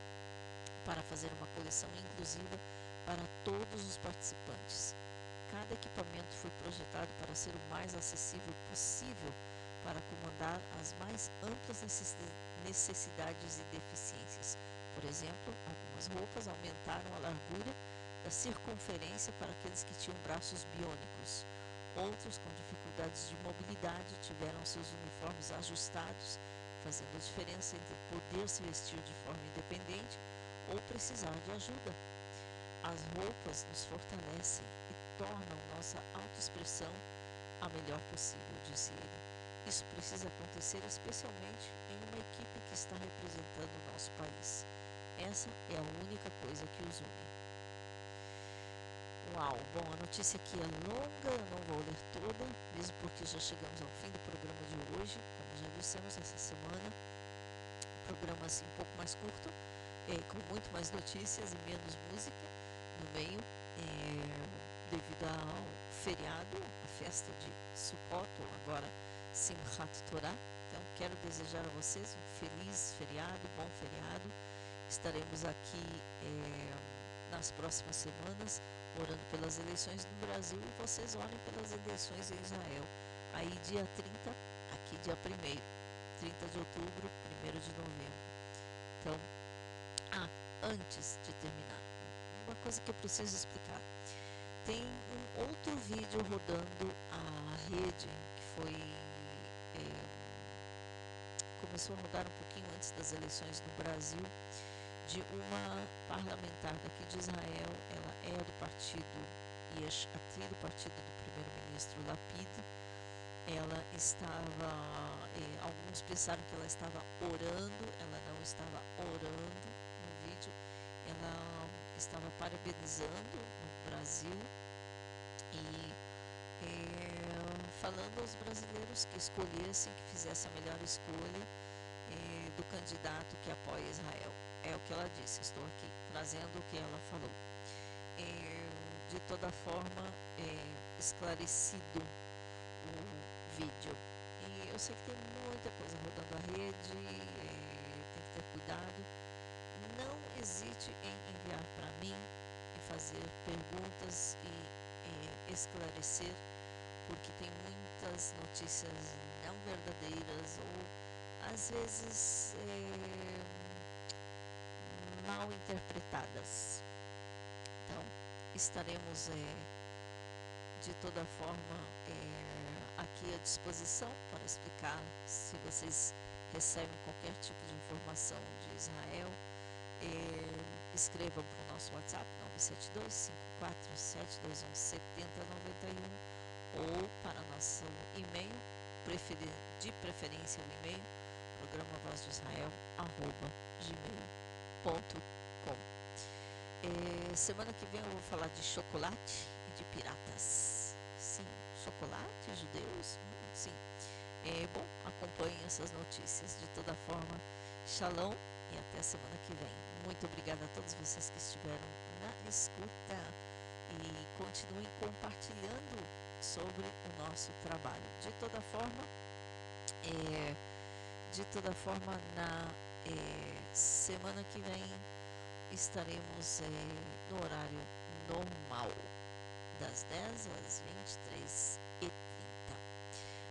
para fazer uma coleção inclusiva para todos os participantes. Cada equipamento foi projetado para ser o mais acessível possível para comandar as mais amplas necessidades e deficiências. Por exemplo, algumas roupas aumentaram a largura da circunferência para aqueles que tinham braços biônicos. Outros, com dificuldades de mobilidade, tiveram seus uniformes ajustados, fazendo a diferença entre poder se vestir de forma independente ou precisar de ajuda. As roupas nos fortalecem e tornam nossa autoexpressão a melhor possível, disse ele. Isso precisa acontecer especialmente em uma equipe que está representando o nosso país. Essa é a única coisa que os une. Uau! Bom, a notícia aqui é longa, eu não vou ler toda, mesmo porque já chegamos ao fim do programa de hoje, como já dissemos essa semana. Um programa assim um pouco mais curto, é, com muito mais notícias e menos música no meio, é, devido ao feriado, a festa de Sukkot, agora Simchat Torah. Então, quero desejar a vocês um feliz feriado, bom feriado. Estaremos aqui é, nas próximas semanas orando pelas eleições no Brasil e vocês orem pelas eleições em Israel. Aí, dia 30, aqui, dia 1 30 de outubro, 1 de novembro. Então, ah, antes de terminar, uma coisa que eu preciso explicar. Tem um outro vídeo rodando a rede que foi começou a rodar um pouquinho antes das eleições no Brasil, de uma parlamentar daqui de Israel, é do partido Yesh Atri, do partido do primeiro-ministro Lapid. Ela estava, eh, alguns pensaram que ela estava orando, ela não estava orando no vídeo, ela estava parabenizando no Brasil e eh, falando aos brasileiros que escolhessem, que fizessem a melhor escolha eh, do candidato que apoia Israel. É o que ela disse, estou aqui trazendo o que ela falou. De toda forma, eh, esclarecido o vídeo. E eu sei que tem muita coisa rodando a rede, tem que ter cuidado. Não hesite em enviar para mim e fazer perguntas e esclarecer, porque tem muitas notícias não verdadeiras ou às vezes é, mal interpretadas. Estaremos é, de toda forma é, aqui à disposição para explicar se vocês recebem qualquer tipo de informação de Israel. escrevam para o nosso WhatsApp 972 547 7091 ou para nosso e-mail, de preferência o e-mail programa Voz de Israel, arroba gmail.com. É, semana que vem eu vou falar de chocolate e de piratas. Sim, chocolate, judeus? Sim. É, bom, acompanhe essas notícias. De toda forma, shalom e até semana que vem. Muito obrigada a todos vocês que estiveram na escuta e continuem compartilhando sobre o nosso trabalho. De toda forma, é, de toda forma, na eh, semana que vem estaremos eh, no horário normal, das 10 às 23 e 30.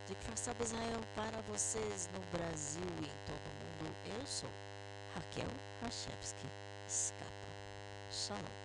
De Façaba Israel para vocês no Brasil e em todo o mundo, eu sou Raquel Rachevski Escapa. Shalom.